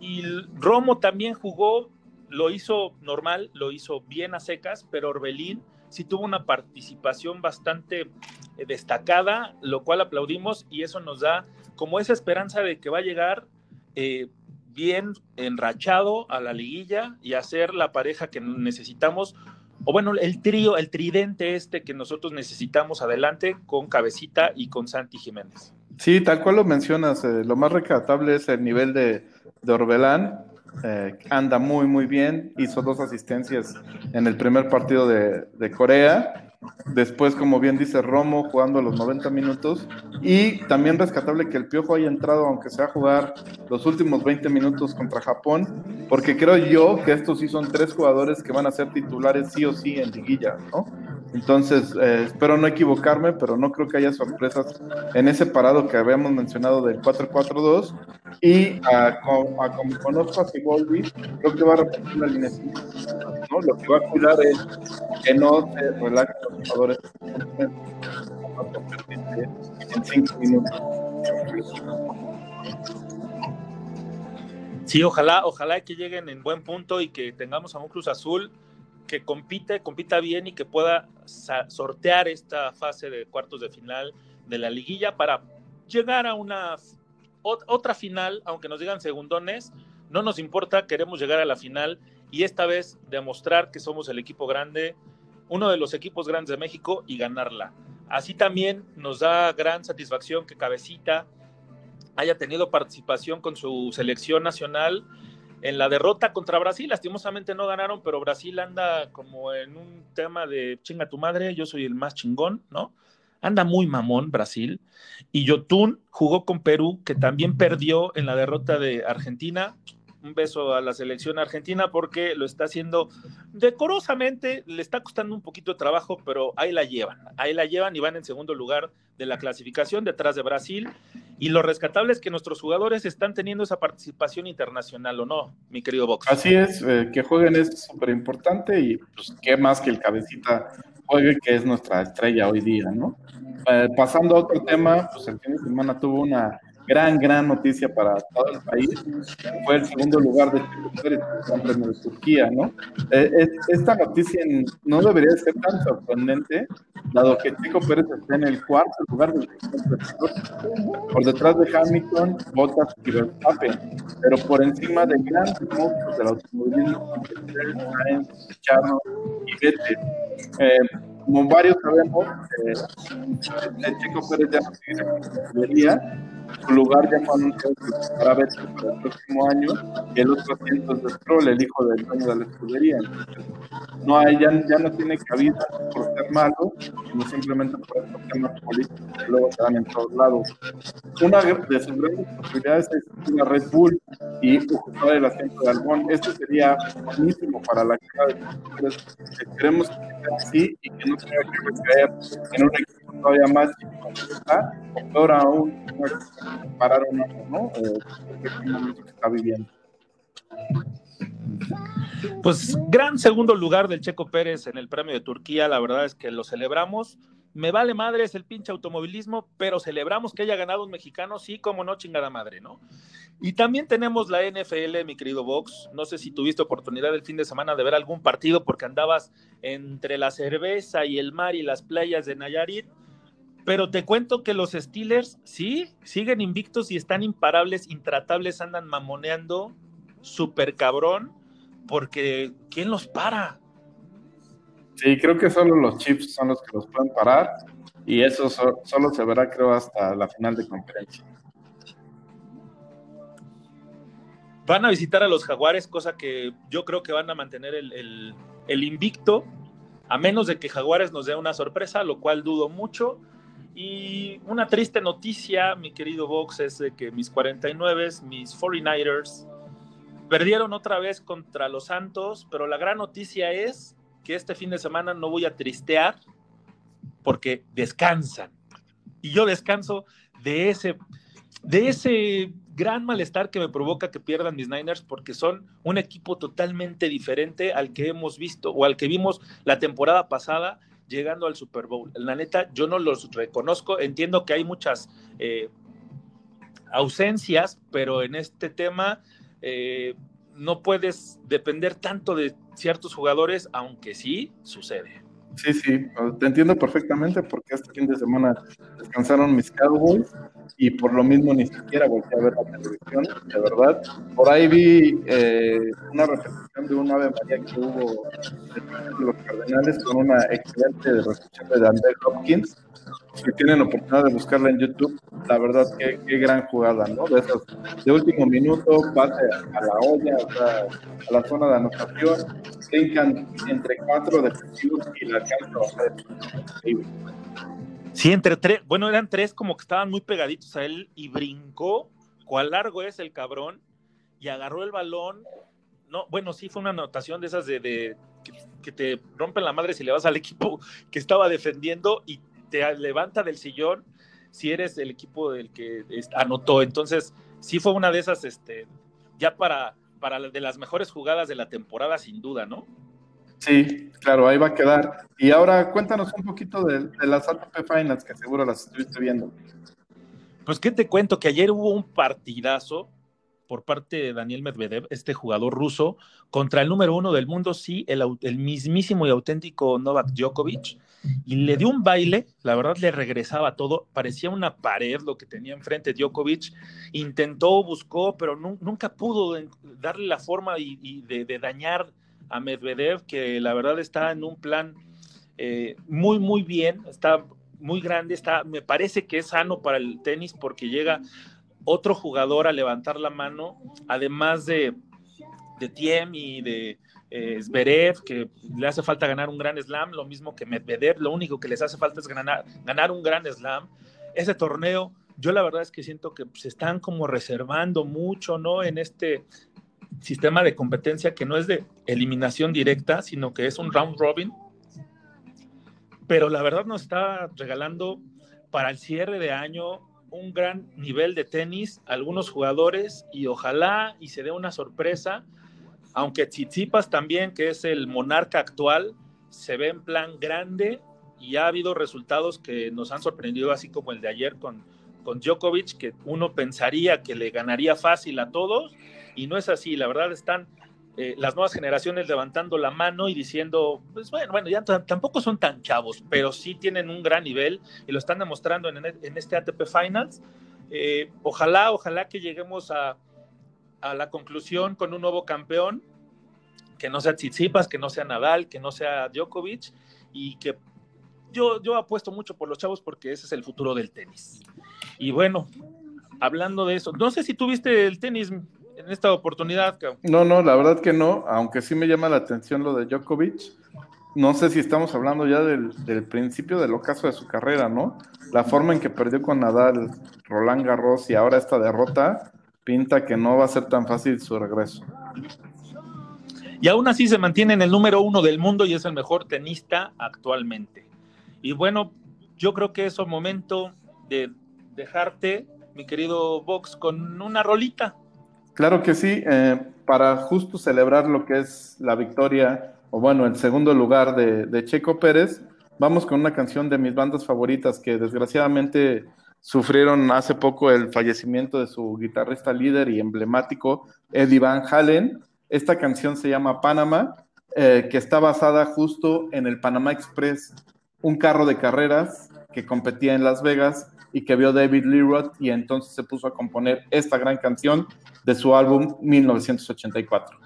Y Romo también jugó, lo hizo normal, lo hizo bien a secas, pero Orbelín sí tuvo una participación bastante eh, destacada, lo cual aplaudimos y eso nos da como esa esperanza de que va a llegar eh, bien enrachado a la liguilla y a ser la pareja que necesitamos, o bueno, el trío, el tridente este que nosotros necesitamos adelante con Cabecita y con Santi Jiménez. Sí, tal cual lo mencionas, eh, lo más recatable es el nivel de, de Orbelán, eh, anda muy, muy bien. Hizo dos asistencias en el primer partido de, Corea. Después, como bien dice Romo, jugando los 90 minutos. Y también rescatable que el Piojo haya entrado, aunque sea a jugar los últimos 20 minutos contra Japón, porque creo yo que estos sí son tres jugadores que van a ser titulares sí o sí en liguilla, ¿no? Entonces, eh, espero no equivocarme, pero no creo que haya sorpresas en ese parado que habíamos mencionado del 4-4-2. Y a, como conozco a Siboldi, creo que va a repetir la línea ¿no? Lo que va a cuidar es que no se relajen los jugadores en 5 minutos. Sí, ojalá, ojalá que lleguen en buen punto y que tengamos a un Cruz Azul que compite, compita bien y que pueda sortear esta fase de cuartos de final de la liguilla para llegar a una otra final, aunque nos digan segundones, no nos importa, queremos llegar a la final y esta vez demostrar que somos el equipo grande, uno de los equipos grandes de México y ganarla. Así también nos da gran satisfacción que Cabecita haya tenido participación con su selección nacional en la derrota contra Brasil. Lastimosamente no ganaron, pero Brasil anda como en un tema de chinga tu madre, yo soy el más chingón, ¿no? Anda muy mamón Brasil. Y Yotun jugó con Perú, que también perdió en la derrota de Argentina un beso a la selección argentina porque lo está haciendo decorosamente, le está costando un poquito de trabajo, pero ahí la llevan, ahí la llevan y van en segundo lugar de la clasificación detrás de Brasil. Y lo rescatable es que nuestros jugadores están teniendo esa participación internacional, ¿o no, mi querido Box? Así es, eh, que jueguen es súper importante y pues qué más que el cabecita juegue, que es nuestra estrella hoy día, ¿no? Eh, pasando a otro tema, pues el fin de semana tuvo una gran, gran noticia para todo el país. Fue el segundo lugar de Pérez en de Turquía, ¿no? Eh, esta noticia no debería ser tan sorprendente, dado que Checo Pérez está en el cuarto lugar del por detrás de Hamilton, Bottas y Verstappen, pero por encima de grandes monstruos del automovilismo, Charles y Vettel. Eh, como varios sabemos, eh, el Checo Pérez ya su lugar ya fue anunciado para para el próximo año y el otro asiento es de Stroll, el hijo del dueño de la escudería. no hay, ya, ya, no tiene cabida por ser malo, sino simplemente por estos temas políticos que luego se dan en todos lados. Una de sus grandes posibilidades es una Red Bull y ocupar el asiento de Albón. Esto sería buenísimo para la carrera de Esperemos que sea así y que no tenga que recaer en un equipo todavía más o peor aún, parar uno, ¿no? Eh, que está viviendo. Pues gran segundo lugar del Checo Pérez en el premio de Turquía, la verdad es que lo celebramos. Me vale madre es el pinche automovilismo, pero celebramos que haya ganado un mexicano, sí, como no, chingada madre, ¿no? Y también tenemos la NFL, mi querido Vox. No sé si tuviste oportunidad el fin de semana de ver algún partido porque andabas entre la cerveza y el mar y las playas de Nayarit pero te cuento que los Steelers sí siguen invictos y están imparables, intratables, andan mamoneando súper cabrón, porque ¿quién los para? Sí, creo que solo los Chips son los que los pueden parar y eso solo se verá creo hasta la final de conferencia. Van a visitar a los Jaguares, cosa que yo creo que van a mantener el, el invicto, a menos de que Jaguares nos dé una sorpresa, lo cual dudo mucho y una triste noticia, mi querido Vox, es de que mis 49, mis 49ers, perdieron otra vez contra los Santos, pero la gran noticia es que este fin de semana no voy a tristear porque descansan. Y yo descanso de ese, de ese gran malestar que me provoca que pierdan mis Niners porque son un equipo totalmente diferente al que hemos visto o al que vimos la temporada pasada llegando al Super Bowl. La neta, yo no los reconozco, entiendo que hay muchas eh, ausencias, pero en este tema eh, no puedes depender tanto de ciertos jugadores, aunque sí sucede. Sí, sí, te entiendo perfectamente porque este fin de semana descansaron mis Cowboys y por lo mismo ni siquiera volví a ver la televisión, de verdad. Por ahí vi eh, una repetición de un Ave María que hubo de los Cardenales con una excelente recepción de André Hopkins. Si tienen oportunidad de buscarla en YouTube, la verdad, qué, qué gran jugada, ¿no? De esos, de último minuto, pase a la olla, a la zona de anotación, tengan entre cuatro defensivos y la alcanza a Sí, entre tres, bueno, eran tres como que estaban muy pegaditos a él y brincó, cuál largo es el cabrón, y agarró el balón. No, bueno, sí fue una anotación de esas de, que, te rompen la madre si le vas al equipo que estaba defendiendo y te levanta del sillón si eres el equipo del que anotó. Entonces, sí fue una de esas, este, ya para, para de las mejores jugadas de la temporada, sin duda, ¿no? Sí, claro, ahí va a quedar. Y ahora cuéntanos un poquito de, las ATP Finals, que seguro las estuviste viendo. Pues, ¿qué te cuento? Que ayer hubo un partidazo. Por parte de Daniel Medvedev, este jugador ruso, contra el número uno del mundo, sí, el, mismísimo y auténtico Novak Djokovic, y le dio un baile, la verdad le regresaba todo, parecía una pared lo que tenía enfrente Djokovic, intentó, buscó, pero nunca pudo darle la forma y, de, dañar a Medvedev, que la verdad está en un plan eh, muy, muy bien, está muy grande, está, me parece que es sano para el tenis porque llega otro jugador a levantar la mano, además de, de Tiem y de eh, Zverev, que le hace falta ganar un gran slam, lo mismo que Medvedev, lo único que les hace falta es ganar, ganar un gran slam. Ese torneo, yo la verdad es que siento que se están como reservando mucho, ¿no? En este sistema de competencia que no es de eliminación directa, sino que es un round robin. Pero la verdad nos está regalando para el cierre de año un gran nivel de tenis, algunos jugadores, y ojalá y se dé una sorpresa, aunque Tsitsipas también, que es el monarca actual, se ve en plan grande y ha habido resultados que nos han sorprendido, así como el de ayer con, con Djokovic, que uno pensaría que le ganaría fácil a todos, y no es así, la verdad están eh, las nuevas generaciones levantando la mano y diciendo, pues bueno, bueno, ya tampoco son tan chavos, pero sí tienen un gran nivel y lo están demostrando en, este ATP Finals. Eh, ojalá, ojalá que lleguemos a, a, la conclusión con un nuevo campeón, que no sea Tsitsipas, que no sea Nadal, que no sea Djokovic y que yo, yo apuesto mucho por los chavos porque ese es el futuro del tenis. Y bueno, hablando de eso, no sé si tuviste el tenis, en esta oportunidad. No, no, la verdad que no, aunque sí me llama la atención lo de Djokovic. No sé si estamos hablando ya del, principio del ocaso de su carrera, ¿no? La forma en que perdió con Nadal, Roland Garros y ahora esta derrota pinta que no va a ser tan fácil su regreso. Y aún así se mantiene en el número uno del mundo y es el mejor tenista actualmente. Y bueno, yo creo que es el momento de dejarte, mi querido Vox, con una rolita. Claro que sí, eh, para justo celebrar lo que es la victoria, o bueno, el segundo lugar de, Checo Pérez, vamos con una canción de mis bandas favoritas que desgraciadamente sufrieron hace poco el fallecimiento de su guitarrista líder y emblemático, Eddie Van Halen. Esta canción se llama Panama, eh, que está basada justo en el Panama Express, un carro de carreras que competía en Las Vegas y que vio David Lee Roth y entonces se puso a componer esta gran canción de su álbum 1984.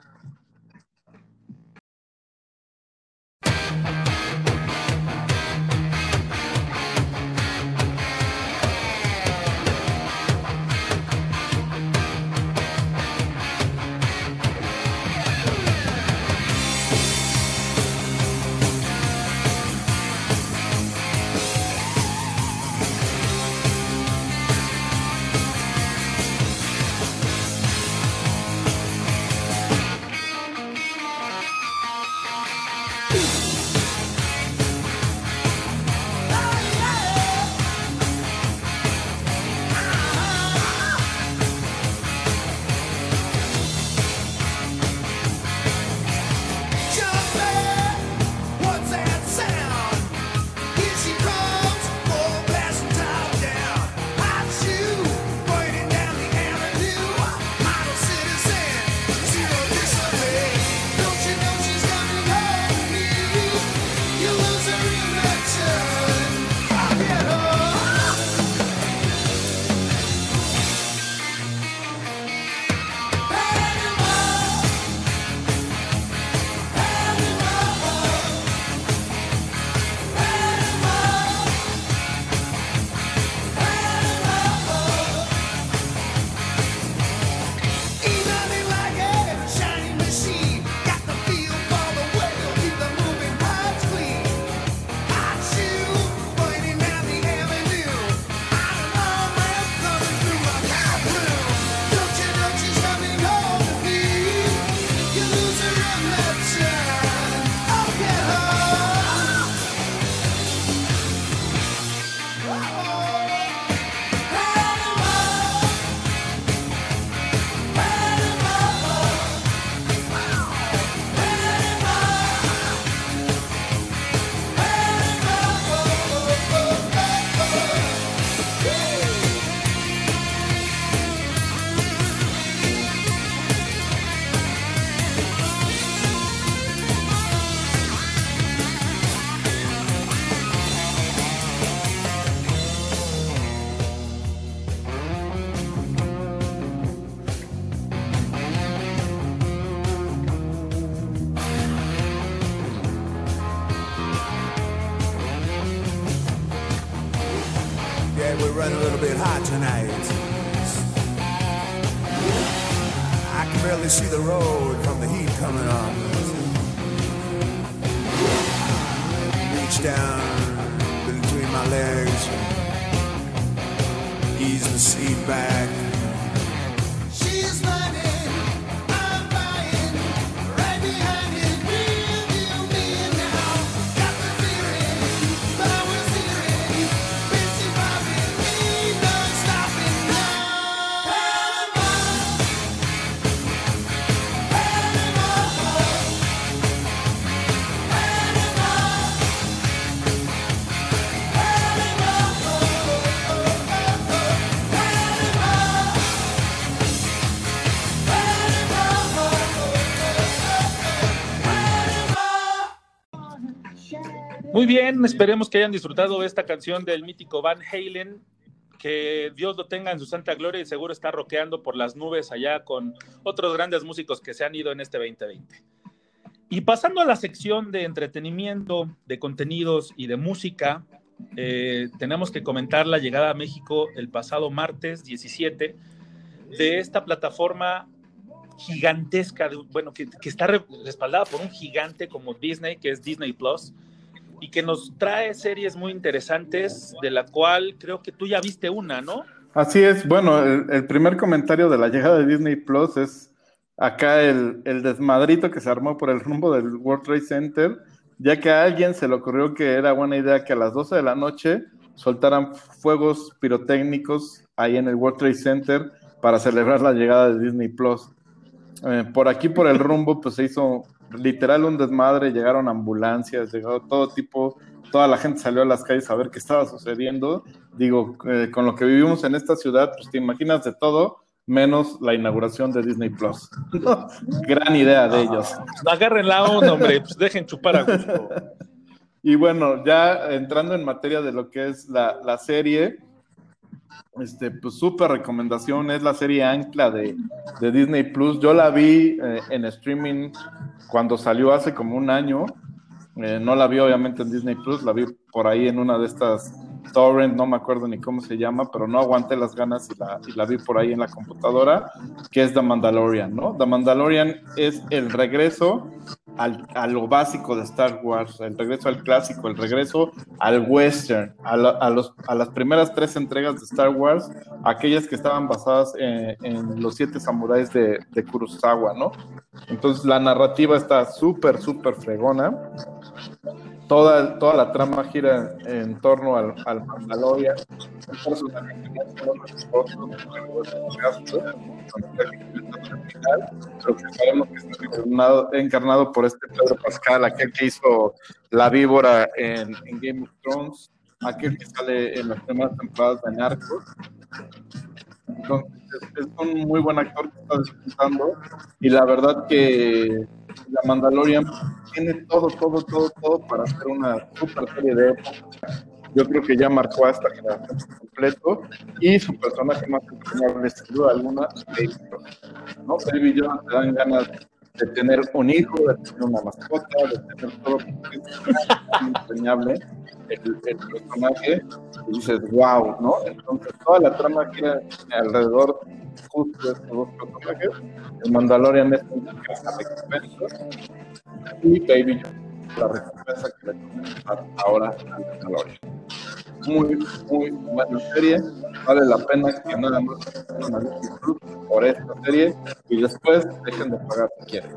Down between my legs, ease the seat back. Muy bien, esperemos que hayan disfrutado de esta canción del mítico Van Halen. Que Dios lo tenga en su santa gloria y seguro está roqueando por las nubes allá con otros grandes músicos que se han ido en este 2020. Y pasando a la sección de entretenimiento, de contenidos y de música, eh, tenemos que comentar la llegada a México el pasado martes 17 de esta plataforma gigantesca, bueno, que, que, está respaldada por un gigante como Disney, que es Disney Plus, y que nos trae series muy interesantes, de la cual creo que tú ya viste una, ¿no? Así es, bueno, el, primer comentario de la llegada de Disney Plus es acá el, desmadrito que se armó por el rumbo del World Trade Center, ya que a alguien se le ocurrió que era buena idea que a las 12 de la noche soltaran fuegos pirotécnicos ahí en el World Trade Center para celebrar la llegada de Disney Plus. Eh, por aquí, por el rumbo, pues se hizo literal un desmadre, llegaron ambulancias, llegó todo tipo, toda la gente salió a las calles a ver qué estaba sucediendo. Digo, eh, con lo que vivimos en esta ciudad, pues te imaginas de todo, menos la inauguración de Disney Plus. Gran idea de ellos. Agarren la onda, hombre, pues dejen chupar a gusto. Y bueno, ya entrando en materia de lo que es la, la serie, este, pues súper recomendación, es la serie Ancla de, de Disney Plus. Yo la vi eh, en streaming cuando salió hace como un año. Eh, no la vi obviamente en Disney Plus, la vi por ahí en una de estas torrent, no me acuerdo ni cómo se llama, pero no aguanté las ganas y la, y la vi por ahí en la computadora, que es The Mandalorian, ¿no? The Mandalorian es el regreso al, a lo básico de Star Wars, el regreso al clásico, el regreso al western, a, a, los, a las primeras tres entregas de Star Wars, aquellas que estaban basadas en, en los siete samuráis de, de, Kurosawa, ¿no? Entonces la narrativa está súper, súper fregona. Toda, toda la trama gira en torno al, al Mandalorian, encarnado, por este Pedro Pascal, aquel que hizo la víbora en, Game of Thrones, aquel que sale en las primeras temporadas de Narcos. Entonces, es, un muy buen actor que está disfrutando y la verdad que la Mandalorian tiene todo, todo, todo, todo para hacer una super serie de época yo creo que ya marcó a esta generación completo y su personaje más entrañable, sin duda alguna, Baby ¿no? Baby Yoda te dan ganas tener un hijo, de tener una mascota, de tener todo, es muy entrañable el, personaje, y dices, wow, ¿no? Entonces toda la trama gira alrededor justo de estos dos personajes, el Mandalorian es un recompensa y Baby Yoda la recompensa que le dar ahora al Mandalorian. Muy, muy buena serie. Vale la pena que nada más una por esta serie y después dejen de pagar si quieren.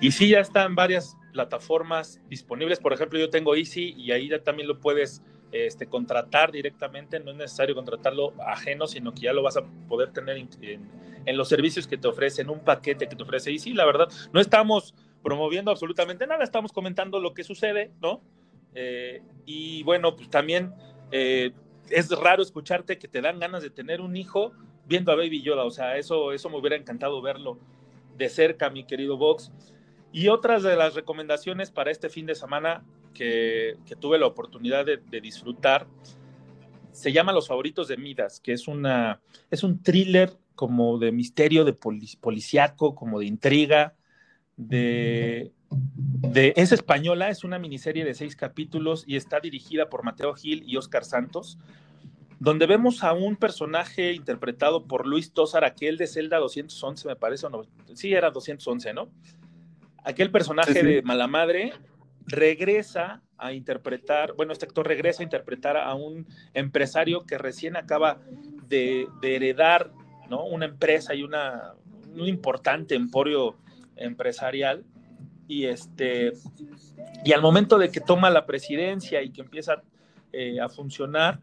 Y sí, ya están varias plataformas disponibles. Por ejemplo, yo tengo Easy y ahí ya también lo puedes este, contratar directamente. No es necesario contratarlo ajeno, sino que ya lo vas a poder tener en, en, los servicios que te ofrecen, un paquete que te ofrece Easy. La verdad, no estamos promoviendo absolutamente nada, estamos comentando lo que sucede, ¿no? Eh, y bueno, pues también eh, es raro escucharte que te dan ganas de tener un hijo viendo a Baby Yoda, o sea, eso, eso me hubiera encantado verlo de cerca, mi querido Vox. Y otras de las recomendaciones para este fin de semana que, que tuve la oportunidad de, disfrutar se llama Los Favoritos de Midas, que es, una, es un thriller como de misterio, de policíaco, como de intriga, de, de, es española, es una miniserie de seis capítulos y está dirigida por Mateo Gil y Oscar Santos, donde vemos a un personaje interpretado por Luis Tosar, aquel de Zelda 211, me parece, o no, sí era 211, ¿no? Aquel personaje de mala madre regresa a interpretar, bueno, este actor regresa a interpretar a un empresario que recién acaba de, heredar, ¿no? Una empresa y una, un importante emporio empresarial y este y al momento de que toma la presidencia y que empieza eh, a funcionar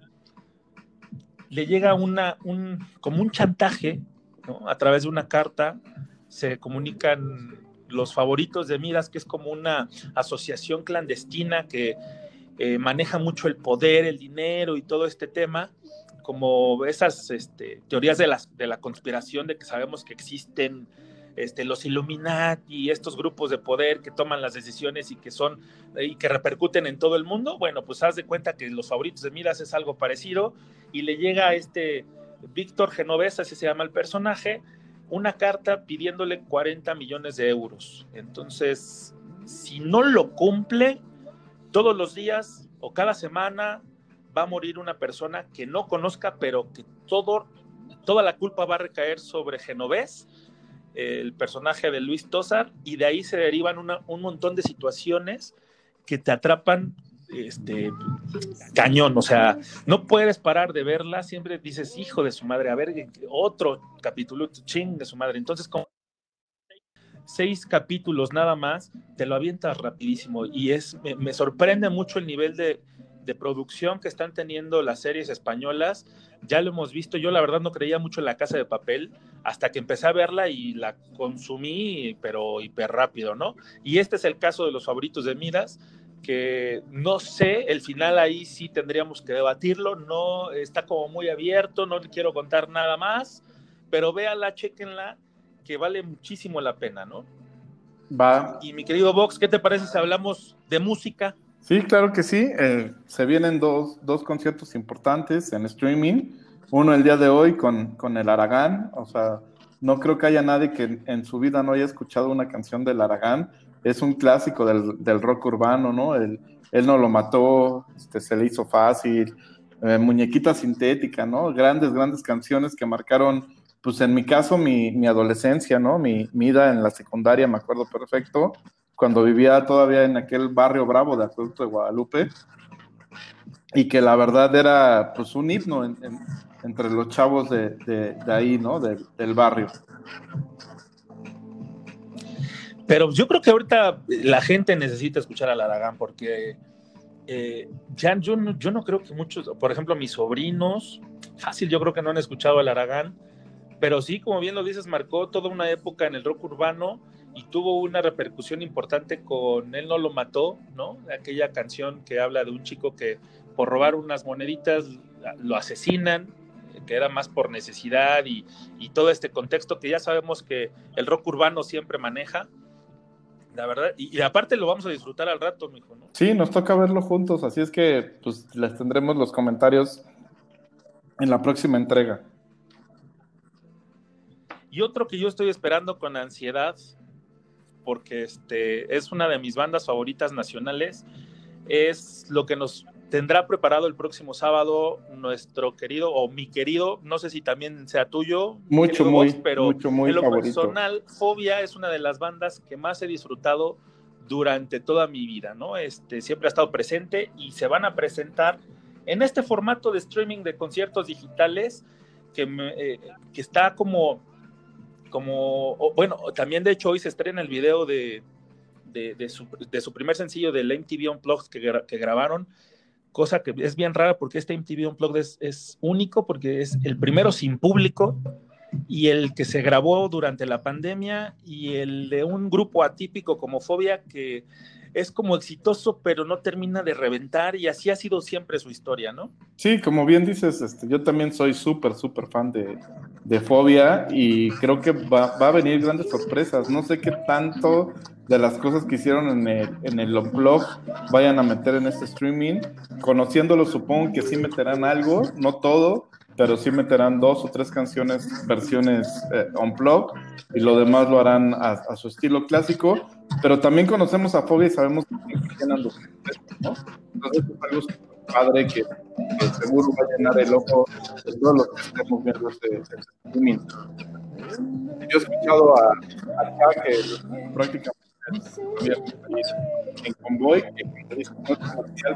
le llega una un como un chantaje ¿no? a través de una carta se comunican los favoritos de Midas que es como una asociación clandestina que eh, maneja mucho el poder el dinero y todo este tema como esas este, teorías de, las, de la conspiración de que sabemos que existen este, los Illuminati estos grupos de poder que toman las decisiones y que son y que repercuten en todo el mundo, bueno, pues haz de cuenta que los favoritos de Midas es algo parecido y le llega a este Víctor Genovesa, así se llama el personaje, una carta pidiéndole 40 millones de euros. Entonces, si no lo cumple, todos los días o cada semana va a morir una persona que no conozca, pero que todo, toda la culpa va a recaer sobre Genovés el personaje de Luis Tosar, y de ahí se derivan un montón de situaciones que te atrapan este cañón, o sea, no puedes parar de verla, siempre dices, hijo de su madre, a ver, otro capítulo, ching de su madre. Entonces, como seis capítulos nada más, te lo avientas rapidísimo y es, me sorprende mucho el nivel de, de producción que están teniendo las series españolas, ya lo hemos visto, yo la verdad no creía mucho en la casa de papel hasta que empecé a verla y la consumí, pero hiper rápido, ¿no? Y este es el caso de los favoritos de Midas, que no sé, el final ahí sí tendríamos que debatirlo, no está como muy abierto, no le quiero contar nada más, pero véala, chequenla, que vale muchísimo la pena, ¿no? Va. Y mi querido Vox, ¿qué te parece si hablamos de música? Sí, claro que sí. Eh, se vienen dos, dos, conciertos importantes en streaming. Uno el día de hoy con, con el Aragán. O sea, no creo que haya nadie que en su vida no haya escuchado una canción del Aragán. Es un clásico del, del rock urbano, ¿no? él no lo mató, este, se le hizo fácil. Eh, muñequita sintética, ¿no? Grandes, grandes canciones que marcaron, pues en mi caso, mi, mi adolescencia, ¿no? Mi, mi en la secundaria, me acuerdo perfecto cuando vivía todavía en aquel barrio bravo de Acueducto de Guadalupe, y que la verdad era pues un himno entre los chavos de, ahí, ¿no? del barrio. Pero yo creo que ahorita la gente necesita escuchar al Aragán porque eh, ya yo no, yo no creo que muchos, por ejemplo, mis sobrinos, fácil, yo creo que no han escuchado al Aragán, pero sí, como bien lo dices, marcó toda una época en el rock urbano y tuvo una repercusión importante con Él no lo mató, ¿no? Aquella canción que habla de un chico que por robar unas moneditas lo asesinan, que era más por necesidad y, todo este contexto que ya sabemos que el rock urbano siempre maneja. La verdad, y, aparte lo vamos a disfrutar al rato, mijo, ¿no? Sí, nos toca verlo juntos, así es que pues les tendremos los comentarios en la próxima entrega. Y otro que yo estoy esperando con ansiedad porque este, es una de mis bandas favoritas nacionales. Es lo que nos tendrá preparado el próximo sábado nuestro querido o mi querido, no sé si también sea tuyo, mucho muy, pero mucho muy en lo personal, Fobia es una de las bandas que más he disfrutado durante toda mi vida, ¿no? Este siempre ha estado presente y se van a presentar en este formato de streaming de conciertos digitales que, eh, que está como como, bueno, también de hecho hoy se estrena el video de, de, su, de su, primer sencillo del MTV Unplugged que, que, grabaron, cosa que es bien rara porque este MTV Unplugged es, es, único porque es el primero sin público y el que se grabó durante la pandemia y el de un grupo atípico como Fobia que es como exitoso, pero no termina de reventar y así ha sido siempre su historia, ¿no? Sí, como bien dices, este, yo también soy súper, súper fan de, de, Fobia y creo que va, a venir grandes sorpresas. No sé qué tanto de las cosas que hicieron en el, en el blog vayan a meter en este streaming. Conociéndolo, supongo que sí meterán algo, no todo, pero sí meterán dos o tres canciones, versiones eh, on plug, y lo demás lo harán a, su estilo clásico. Pero también conocemos a Foggy y sabemos que funcionan los ¿no? Entonces es algo padre que, seguro va a llenar el ojo de todos los que estemos viendo este, este streaming. Yo he escuchado a, a que prácticamente en Convoy, que es comercial,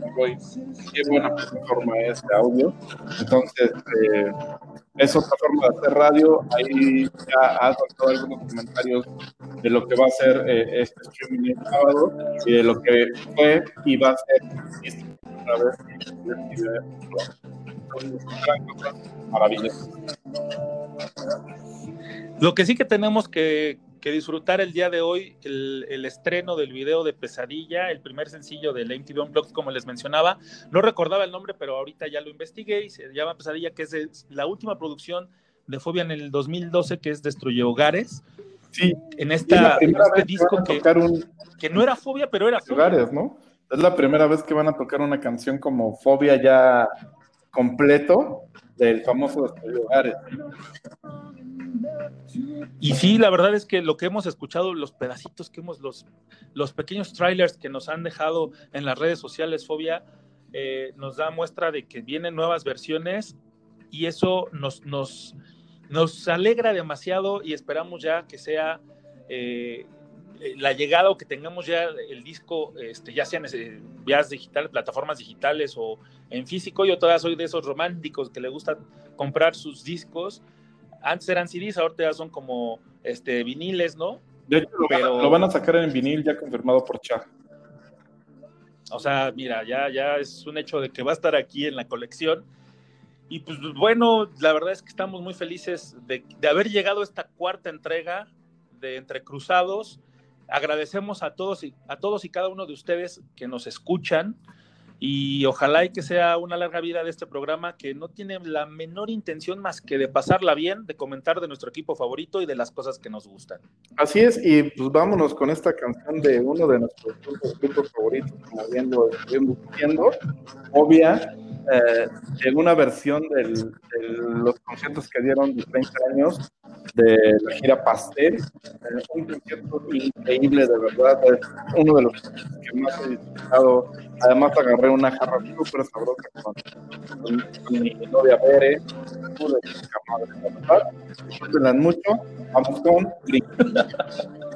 Convoy, qué buena plataforma es de audio. Entonces, eh, es otra forma de hacer radio. Ahí ya has dado algunos comentarios de lo que va a ser eh, este streaming el sábado y de lo que fue y va a ser otra vez. Maravilloso. Lo que sí que tenemos que, que disfrutar el día de hoy el, estreno del video de Pesadilla, el primer sencillo de MTV Unplugged, como les mencionaba. No recordaba el nombre, pero ahorita ya lo investigué y se llama Pesadilla, que es la última producción de Fobia en el 2012, que es Destruye Hogares. Sí, en, esta, este disco que, que, no era Fobia, pero era Fobia. Hogares, ¿no? Es la primera vez que van a tocar una canción como Fobia ya completo del famoso Destruye Hogares. Y sí, la verdad es que lo que hemos escuchado, los pedacitos que hemos, los, los pequeños trailers que nos han dejado en las redes sociales, Fobia, eh, nos da muestra de que vienen nuevas versiones y eso nos, nos, nos alegra demasiado y esperamos ya que sea eh, la llegada o que tengamos ya el disco, este, ya sean vías digitales, plataformas digitales o en físico. Yo todavía soy de esos románticos que le gusta comprar sus discos antes eran CDs, ahorita ya son como este, viniles, ¿no? De hecho, lo, Pero... van, lo van a sacar en vinil ya confirmado por Cha. O sea, mira, ya, ya es un hecho de que va a estar aquí en la colección. Y pues bueno, la verdad es que estamos muy felices de, de haber llegado a esta cuarta entrega de Entre Cruzados. Agradecemos a todos y a todos y cada uno de ustedes que nos escuchan y ojalá y que sea una larga vida de este programa que no tiene la menor intención más que de pasarla bien, de comentar de nuestro equipo favorito y de las cosas que nos gustan. Así es, y pues vámonos con esta canción de uno de nuestros grupos favoritos, como bien lo diciendo, obvia, eh, en una versión de los conciertos que dieron de 30 años de la gira Pastel. Eh, un concierto increíble, de verdad. Es uno de los que más he disfrutado. Además, agarré una jarra súper sabrosa con, mi novia Bere. Pude madre, la verdad. Mucho. Vamos con